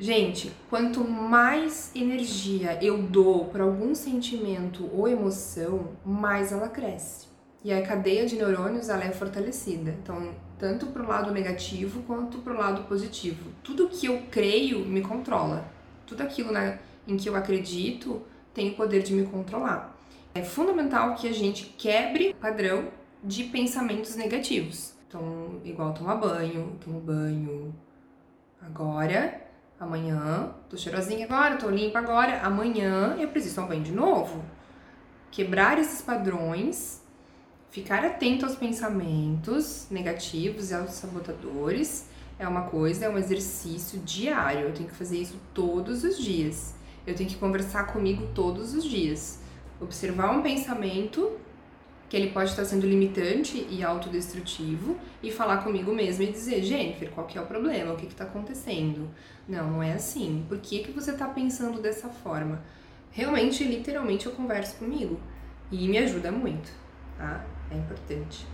Gente, quanto mais energia eu dou para algum sentimento ou emoção, mais ela cresce. E a cadeia de neurônios ela é fortalecida. Então, tanto para o lado negativo quanto para o lado positivo. Tudo que eu creio me controla. Tudo aquilo né, em que eu acredito tem o poder de me controlar. É fundamental que a gente quebre o padrão de pensamentos negativos. Então, igual tomar banho, tomo banho agora, amanhã, tô cheirosinha agora, tô limpa agora, amanhã eu preciso tomar banho de novo. Quebrar esses padrões, ficar atento aos pensamentos negativos e aos sabotadores é uma coisa, é um exercício diário. Eu tenho que fazer isso todos os dias. Eu tenho que conversar comigo todos os dias. Observar um pensamento que ele pode estar sendo limitante e autodestrutivo e falar comigo mesmo e dizer, Jennifer, qual que é o problema? O que está acontecendo? Não, não é assim. Por que, que você está pensando dessa forma? Realmente, literalmente, eu converso comigo e me ajuda muito, tá? É importante.